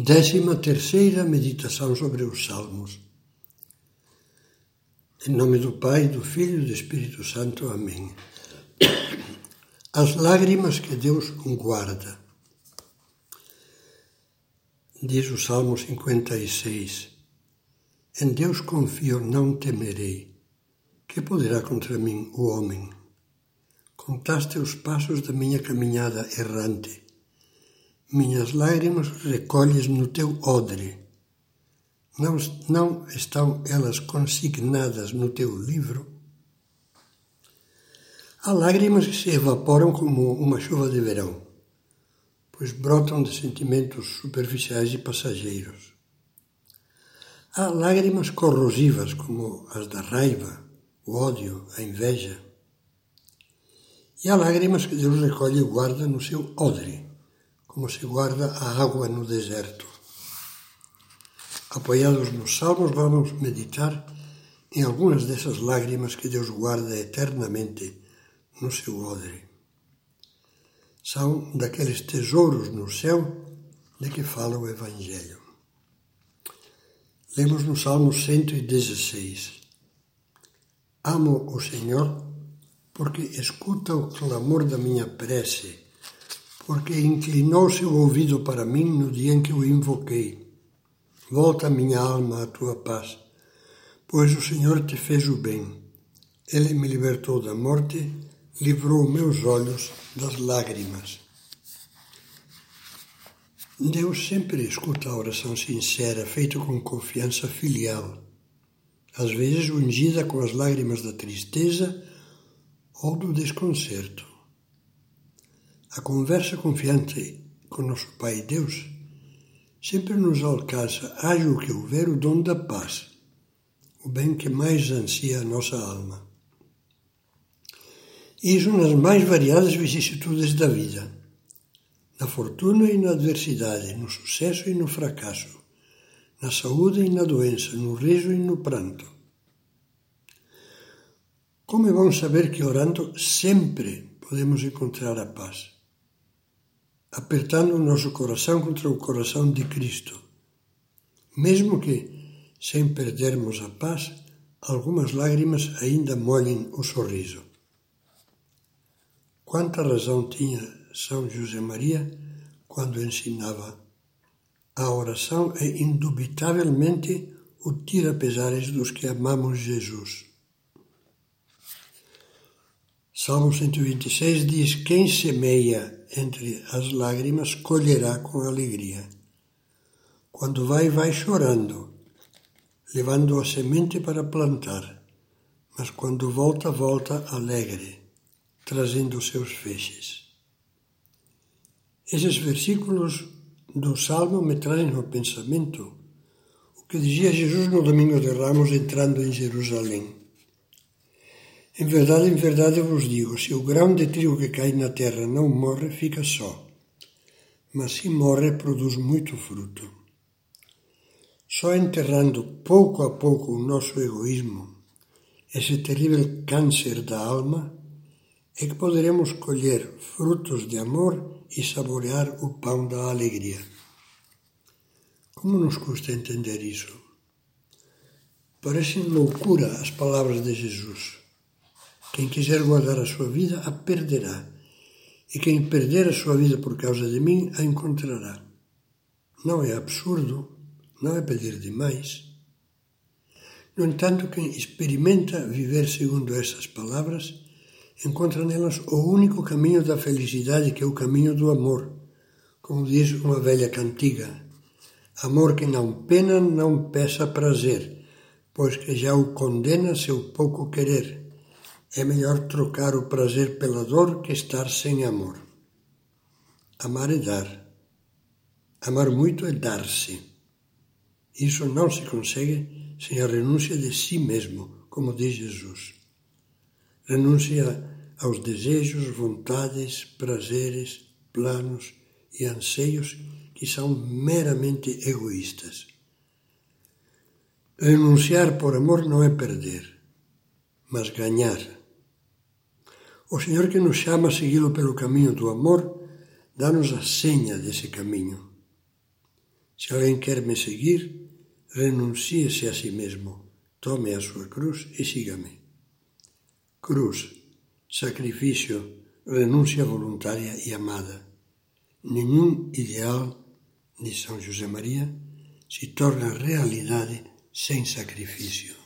Décima terceira meditação sobre os Salmos. Em nome do Pai, do Filho e do Espírito Santo. Amém. As lágrimas que Deus guarda. Diz o Salmo 56. Em Deus confio, não temerei. Que poderá contra mim o homem? Contaste os passos da minha caminhada errante minhas lágrimas recolhes no teu odre. Não, não estão elas consignadas no teu livro? Há lágrimas que se evaporam como uma chuva de verão, pois brotam de sentimentos superficiais e passageiros. Há lágrimas corrosivas, como as da raiva, o ódio, a inveja. E há lágrimas que Deus recolhe e guarda no seu odre como se guarda a água no deserto. Apoiados nos Salmos, vamos meditar em algumas dessas lágrimas que Deus guarda eternamente no seu odre. São daqueles tesouros no céu de que fala o Evangelho. Lemos no Salmo 116. Amo o Senhor porque escuta o clamor da minha prece porque inclinou seu ouvido para mim no dia em que o invoquei. Volta minha alma à tua paz, pois o Senhor te fez o bem. Ele me libertou da morte, livrou meus olhos das lágrimas. Deus sempre escuta a oração sincera, feita com confiança filial, às vezes ungida com as lágrimas da tristeza ou do desconcerto. A conversa confiante com nosso Pai Deus sempre nos alcança, haja o que houver, o dom da paz, o bem que mais ansia a nossa alma. Isso nas mais variadas vicissitudes da vida, na fortuna e na adversidade, no sucesso e no fracasso, na saúde e na doença, no riso e no pranto. Como é bom saber que orando sempre podemos encontrar a paz apertando o nosso coração contra o coração de Cristo, mesmo que, sem perdermos a paz, algumas lágrimas ainda molhem o sorriso. Quanta razão tinha São José Maria quando ensinava a oração é indubitavelmente o tira-pesares dos que amamos Jesus. Salmo 126 diz: Quem semeia entre as lágrimas colherá com alegria. Quando vai, vai chorando, levando a semente para plantar, mas quando volta, volta alegre, trazendo seus feixes. Esses versículos do Salmo me trazem ao pensamento o que dizia Jesus no Domingo de Ramos entrando em Jerusalém. Em verdade, em verdade eu vos digo: se o grão de trigo que cai na terra não morre, fica só. Mas se morre, produz muito fruto. Só enterrando pouco a pouco o nosso egoísmo, esse terrível câncer da alma, é que poderemos colher frutos de amor e saborear o pão da alegria. Como nos custa entender isso? Parecem loucura as palavras de Jesus. Quem quiser guardar a sua vida, a perderá. E quem perder a sua vida por causa de mim, a encontrará. Não é absurdo, não é pedir demais. No entanto, quem experimenta viver segundo essas palavras, encontra nelas o único caminho da felicidade, que é o caminho do amor. Como diz uma velha cantiga: Amor que não pena, não peça prazer, pois que já o condena seu pouco querer. É melhor trocar o prazer pela dor que estar sem amor. Amar é dar. Amar muito é dar-se. Isso não se consegue sem a renúncia de si mesmo, como diz Jesus. Renúncia aos desejos, vontades, prazeres, planos e anseios que são meramente egoístas. Renunciar por amor não é perder, mas ganhar. O Senhor que nos chama a segui-lo pelo caminho do amor, dá-nos a senha desse caminho. Se alguém quer me seguir, renuncie-se a si mesmo, tome a sua cruz e siga-me. Cruz, sacrifício, renúncia voluntária e amada. Nenhum ideal de São José Maria se torna realidade sem sacrifício.